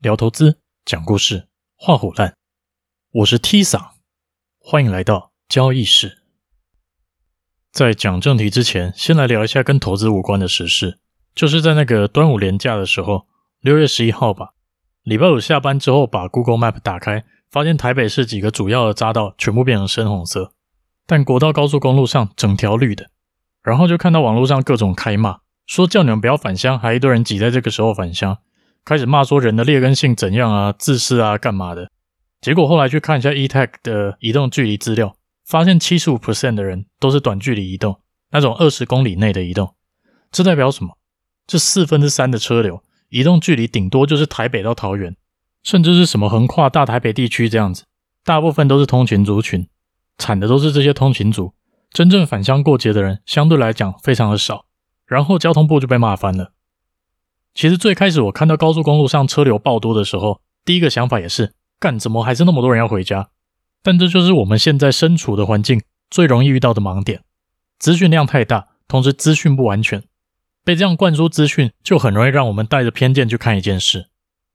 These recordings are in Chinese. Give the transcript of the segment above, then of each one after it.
聊投资，讲故事，画虎烂。我是 T 桑，欢迎来到交易室。在讲正题之前，先来聊一下跟投资无关的时事，就是在那个端午连假的时候，六月十一号吧，礼拜五下班之后，把 Google Map 打开，发现台北市几个主要的匝道全部变成深红色，但国道高速公路上整条绿的。然后就看到网络上各种开骂，说叫你们不要返乡，还一堆人挤在这个时候返乡，开始骂说人的劣根性怎样啊，自私啊，干嘛的。结果后来去看一下 eTag 的移动距离资料，发现七十五 percent 的人都是短距离移动，那种二十公里内的移动。这代表什么？这四分之三的车流移动距离顶多就是台北到桃园，甚至是什么横跨大台北地区这样子，大部分都是通勤族群，惨的都是这些通勤族。真正返乡过节的人相对来讲非常的少，然后交通部就被骂翻了。其实最开始我看到高速公路上车流爆多的时候，第一个想法也是，干，怎么还是那么多人要回家？但这就是我们现在身处的环境最容易遇到的盲点，资讯量太大，同时资讯不完全，被这样灌输资讯，就很容易让我们带着偏见去看一件事。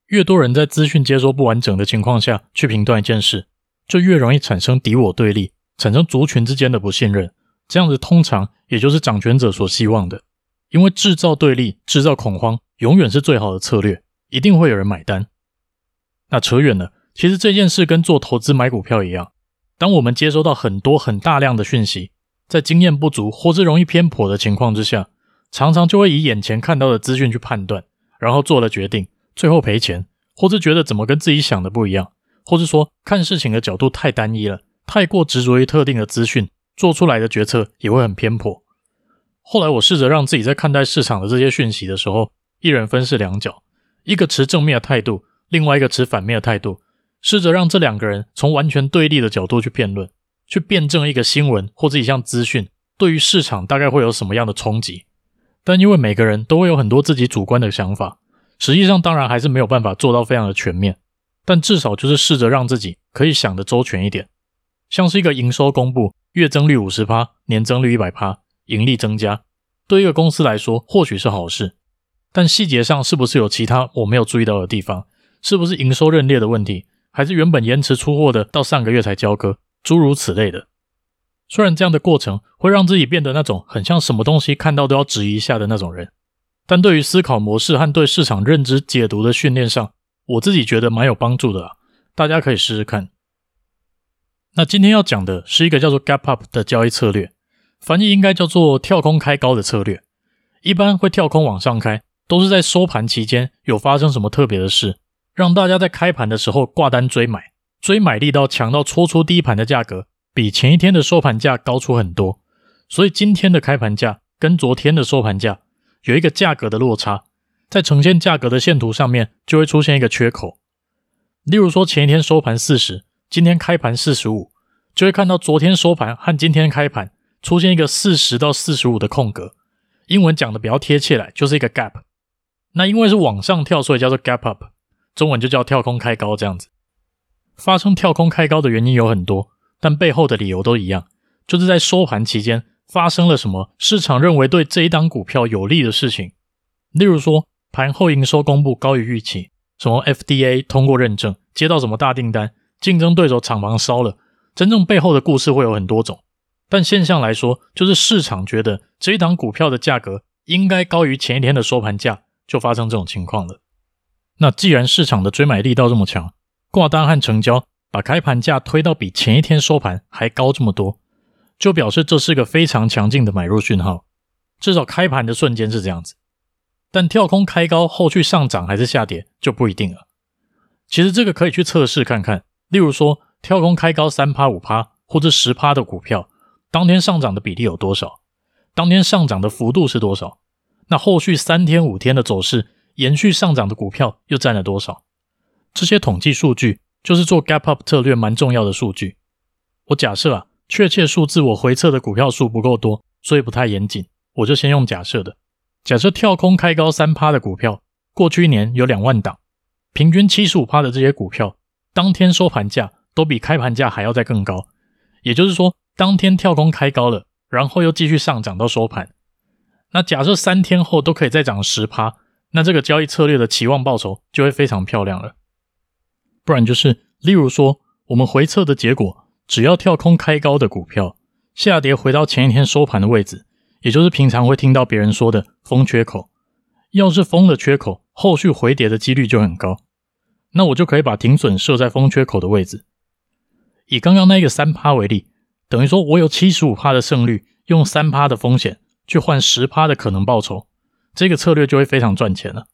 越多人在资讯接收不完整的情况下去评断一件事，就越容易产生敌我对立。产生族群之间的不信任，这样子通常也就是掌权者所希望的，因为制造对立、制造恐慌，永远是最好的策略，一定会有人买单。那扯远了，其实这件事跟做投资买股票一样，当我们接收到很多很大量的讯息，在经验不足或是容易偏颇的情况之下，常常就会以眼前看到的资讯去判断，然后做了决定，最后赔钱，或是觉得怎么跟自己想的不一样，或是说看事情的角度太单一了。太过执着于特定的资讯，做出来的决策也会很偏颇。后来我试着让自己在看待市场的这些讯息的时候，一人分饰两角，一个持正面的态度，另外一个持反面的态度，试着让这两个人从完全对立的角度去辩论，去辩证一个新闻或者一项资讯对于市场大概会有什么样的冲击。但因为每个人都会有很多自己主观的想法，实际上当然还是没有办法做到非常的全面，但至少就是试着让自己可以想得周全一点。像是一个营收公布，月增率五十趴，年增率一百趴，盈利增加，对一个公司来说或许是好事，但细节上是不是有其他我没有注意到的地方？是不是营收认列的问题，还是原本延迟出货的到上个月才交割，诸如此类的？虽然这样的过程会让自己变得那种很像什么东西看到都要质疑一下的那种人，但对于思考模式和对市场认知解读的训练上，我自己觉得蛮有帮助的啊，大家可以试试看。那今天要讲的是一个叫做 Gap Up 的交易策略，翻译应该叫做跳空开高的策略。一般会跳空往上开，都是在收盘期间有发生什么特别的事，让大家在开盘的时候挂单追买，追买力道强到戳出第一盘的价格比前一天的收盘价高出很多，所以今天的开盘价跟昨天的收盘价有一个价格的落差，在呈现价格的线图上面就会出现一个缺口。例如说前一天收盘四十。今天开盘四十五，就会看到昨天收盘和今天开盘出现一个四十到四十五的空格。英文讲的比较贴切来，就是一个 gap。那因为是往上跳，所以叫做 gap up，中文就叫跳空开高这样子。发生跳空开高的原因有很多，但背后的理由都一样，就是在收盘期间发生了什么市场认为对这一档股票有利的事情。例如说，盘后营收公布高于预期，什么 FDA 通过认证，接到什么大订单。竞争对手厂房烧了，真正背后的故事会有很多种，但现象来说，就是市场觉得这一档股票的价格应该高于前一天的收盘价，就发生这种情况了。那既然市场的追买力道这么强，挂单和成交把开盘价推到比前一天收盘还高这么多，就表示这是个非常强劲的买入讯号，至少开盘的瞬间是这样子。但跳空开高后续上涨还是下跌就不一定了。其实这个可以去测试看看。例如说，跳空开高三趴、五趴或者十趴的股票，当天上涨的比例有多少？当天上涨的幅度是多少？那后续三天、五天的走势延续上涨的股票又占了多少？这些统计数据就是做 gap up 策略蛮重要的数据。我假设啊，确切数字我回测的股票数不够多，所以不太严谨，我就先用假设的。假设跳空开高三趴的股票，过去一年有两万档，平均七十五趴的这些股票。当天收盘价都比开盘价还要再更高，也就是说，当天跳空开高了，然后又继续上涨到收盘。那假设三天后都可以再涨十趴，那这个交易策略的期望报酬就会非常漂亮了。不然就是，例如说，我们回测的结果，只要跳空开高的股票下跌回到前一天收盘的位置，也就是平常会听到别人说的封缺口，要是封了缺口，后续回跌的几率就很高。那我就可以把停损设在封缺口的位置。以刚刚那个三趴为例，等于说我有七十五趴的胜率，用三趴的风险去换十趴的可能报酬。这个策略就会非常赚钱了。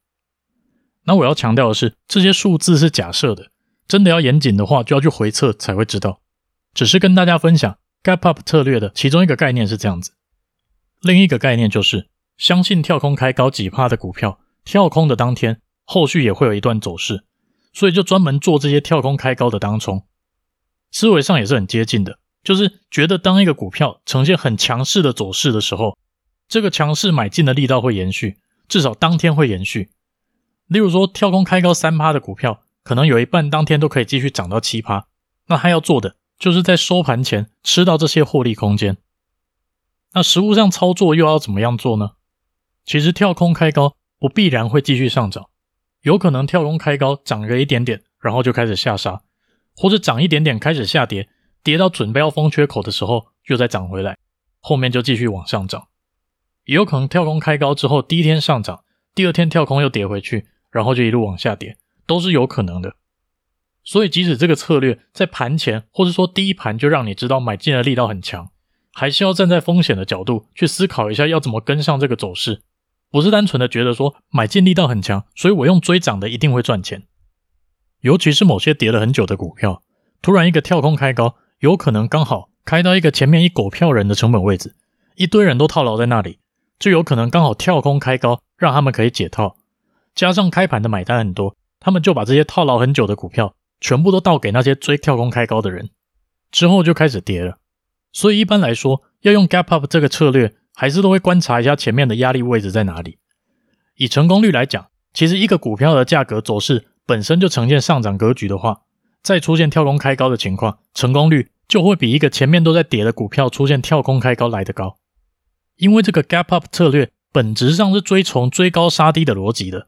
那我要强调的是，这些数字是假设的，真的要严谨的话，就要去回测才会知道。只是跟大家分享 Gap Up 策略的其中一个概念是这样子，另一个概念就是相信跳空开高几趴的股票，跳空的当天后续也会有一段走势，所以就专门做这些跳空开高的当冲。思维上也是很接近的，就是觉得当一个股票呈现很强势的走势的时候。这个强势买进的力道会延续，至少当天会延续。例如说，跳空开高三趴的股票，可能有一半当天都可以继续涨到七趴。那他要做的，就是在收盘前吃到这些获利空间。那实物上操作又要怎么样做呢？其实跳空开高不必然会继续上涨，有可能跳空开高涨个一点点，然后就开始下杀，或者涨一点点开始下跌，跌到准备要封缺口的时候又再涨回来，后面就继续往上涨。也有可能跳空开高之后，第一天上涨，第二天跳空又跌回去，然后就一路往下跌，都是有可能的。所以，即使这个策略在盘前或者说第一盘就让你知道买进的力道很强，还是要站在风险的角度去思考一下要怎么跟上这个走势，不是单纯的觉得说买进力道很强，所以我用追涨的一定会赚钱。尤其是某些跌了很久的股票，突然一个跳空开高，有可能刚好开到一个前面一狗票人的成本位置，一堆人都套牢在那里。就有可能刚好跳空开高，让他们可以解套，加上开盘的买单很多，他们就把这些套牢很久的股票全部都倒给那些追跳空开高的人，之后就开始跌了。所以一般来说，要用 gap up 这个策略，还是都会观察一下前面的压力位置在哪里。以成功率来讲，其实一个股票的价格走势本身就呈现上涨格局的话，再出现跳空开高的情况，成功率就会比一个前面都在跌的股票出现跳空开高来得高。因为这个 gap up 策略本质上是追从追高杀低的逻辑的，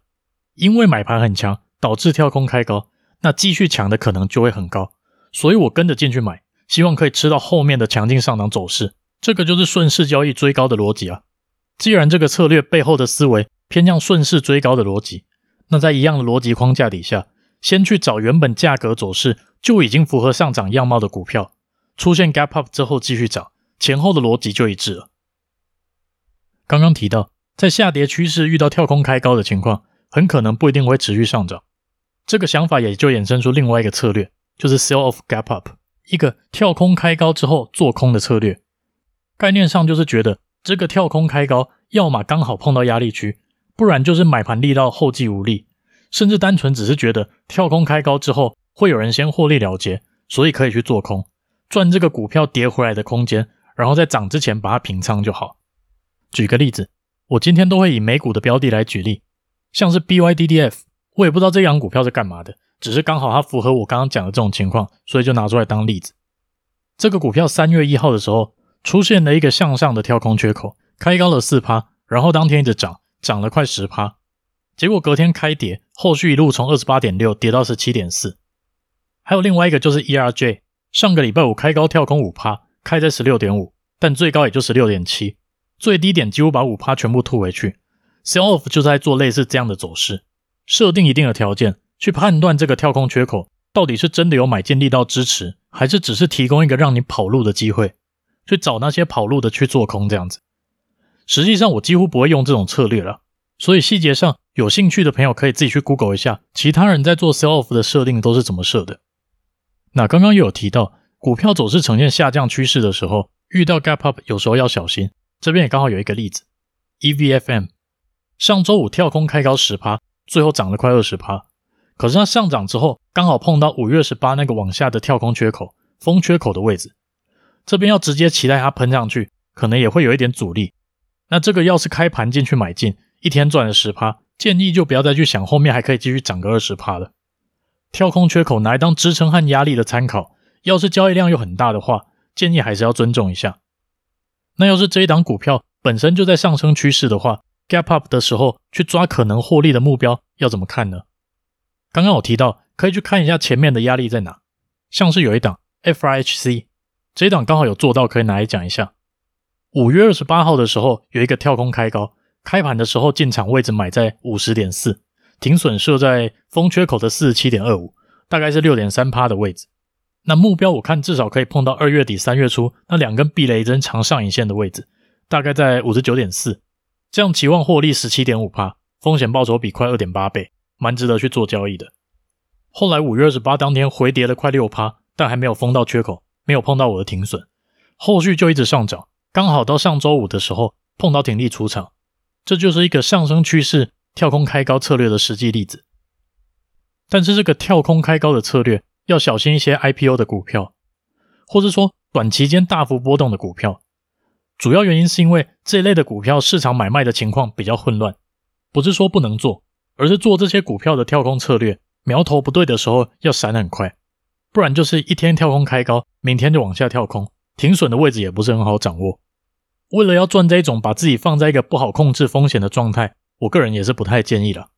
因为买盘很强，导致跳空开高，那继续强的可能就会很高，所以我跟着进去买，希望可以吃到后面的强劲上涨走势，这个就是顺势交易追高的逻辑啊。既然这个策略背后的思维偏向顺势追高的逻辑，那在一样的逻辑框架底下，先去找原本价格走势就已经符合上涨样貌的股票，出现 gap up 之后继续涨，前后的逻辑就一致了。刚刚提到，在下跌趋势遇到跳空开高的情况，很可能不一定会持续上涨。这个想法也就衍生出另外一个策略，就是 sell off gap up，一个跳空开高之后做空的策略。概念上就是觉得这个跳空开高，要么刚好碰到压力区，不然就是买盘力道后继无力，甚至单纯只是觉得跳空开高之后会有人先获利了结，所以可以去做空，赚这个股票跌回来的空间，然后在涨之前把它平仓就好。举个例子，我今天都会以美股的标的来举例，像是 BYDDF，我也不知道这档股票是干嘛的，只是刚好它符合我刚刚讲的这种情况，所以就拿出来当例子。这个股票三月一号的时候出现了一个向上的跳空缺口，开高了四趴，然后当天一直涨，涨了快十趴，结果隔天开跌，后续一路从二十八点六跌到十七点四。还有另外一个就是 ERJ，上个礼拜五开高跳空五趴，开在十六点五，但最高也就十六点七。最低点几乎把五趴全部吐回去，sell off 就在做类似这样的走势，设定一定的条件去判断这个跳空缺口到底是真的有买进力道支持，还是只是提供一个让你跑路的机会，去找那些跑路的去做空这样子。实际上我几乎不会用这种策略了，所以细节上有兴趣的朋友可以自己去 Google 一下，其他人在做 sell off 的设定都是怎么设的。那刚刚又有提到，股票走势呈现下降趋势的时候，遇到 gap up 有时候要小心。这边也刚好有一个例子，EVFM 上周五跳空开高十趴，最后涨了快二十趴。可是它上涨之后，刚好碰到五月十八那个往下的跳空缺口，封缺口的位置。这边要直接期待它喷上去，可能也会有一点阻力。那这个要是开盘进去买进，一天赚了十趴，建议就不要再去想后面还可以继续涨个二十趴了。跳空缺口拿来当支撑和压力的参考，要是交易量又很大的话，建议还是要尊重一下。那要是这一档股票本身就在上升趋势的话，gap up 的时候去抓可能获利的目标要怎么看呢？刚刚我提到可以去看一下前面的压力在哪，像是有一档 FRHC，这一档刚好有做到，可以拿来讲一下。五月二十八号的时候有一个跳空开高，开盘的时候进场位置买在五十点四，停损设在封缺口的四十七点二五，大概是六点三趴的位置。那目标我看至少可以碰到二月底三月初那两根避雷针长上影线的位置，大概在五十九点四，这样期望获利十七点五趴，风险报酬比快二点八倍，蛮值得去做交易的。后来五月二十八当天回跌了快六趴，但还没有封到缺口，没有碰到我的停损，后续就一直上涨，刚好到上周五的时候碰到停利出场，这就是一个上升趋势跳空开高策略的实际例子。但是这个跳空开高的策略，要小心一些 IPO 的股票，或是说短期间大幅波动的股票。主要原因是因为这一类的股票市场买卖的情况比较混乱，不是说不能做，而是做这些股票的跳空策略，苗头不对的时候要闪很快，不然就是一天跳空开高，明天就往下跳空，停损的位置也不是很好掌握。为了要赚这一种把自己放在一个不好控制风险的状态，我个人也是不太建议了。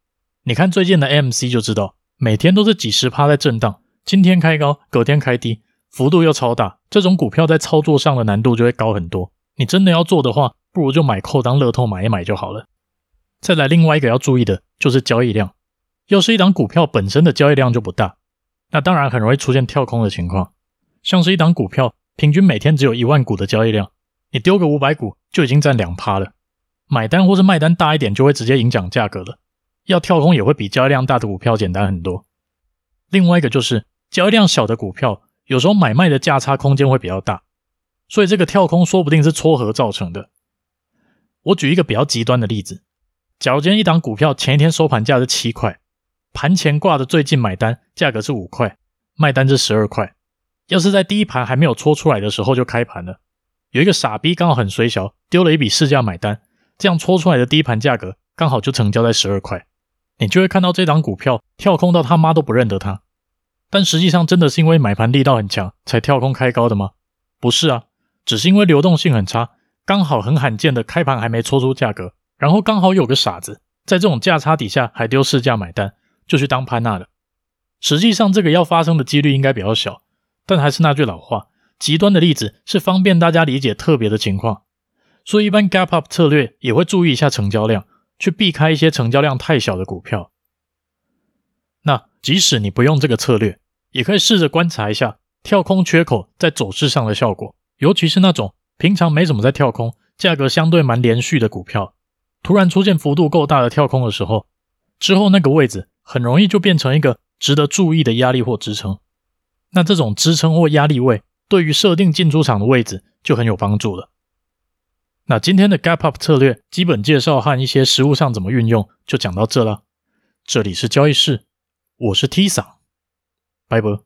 你看最近的 MC 就知道，每天都是几十趴在震荡。今天开高，隔天开低，幅度又超大，这种股票在操作上的难度就会高很多。你真的要做的话，不如就买扣当乐透买一买就好了。再来，另外一个要注意的就是交易量。要是一档股票本身的交易量就不大，那当然很容易出现跳空的情况。像是一档股票平均每天只有一万股的交易量，你丢个五百股就已经占两趴了。买单或是卖单大一点，就会直接影响价格了。要跳空也会比交易量大的股票简单很多。另外一个就是。交易量小的股票，有时候买卖的价差空间会比较大，所以这个跳空说不定是撮合造成的。我举一个比较极端的例子，假如今天一档股票前一天收盘价是七块，盘前挂的最近买单价格是五块，卖单是十二块，要是在第一盘还没有戳出来的时候就开盘了，有一个傻逼刚好很衰小，丢了一笔市价买单，这样戳出来的第一盘价格刚好就成交在十二块，你就会看到这档股票跳空到他妈都不认得它。但实际上，真的是因为买盘力道很强才跳空开高的吗？不是啊，只是因为流动性很差，刚好很罕见的开盘还没戳出价格，然后刚好有个傻子在这种价差底下还丢市价买单，就去当潘娜了。实际上，这个要发生的几率应该比较小，但还是那句老话，极端的例子是方便大家理解特别的情况，所以一般 gap up 策略也会注意一下成交量，去避开一些成交量太小的股票。那即使你不用这个策略，也可以试着观察一下跳空缺口在走势上的效果，尤其是那种平常没怎么在跳空，价格相对蛮连续的股票，突然出现幅度够大的跳空的时候，之后那个位置很容易就变成一个值得注意的压力或支撑。那这种支撑或压力位，对于设定进出场的位置就很有帮助了。那今天的 Gap Up 策略基本介绍和一些实物上怎么运用，就讲到这了。这里是交易室，我是 T 桑。拜拜。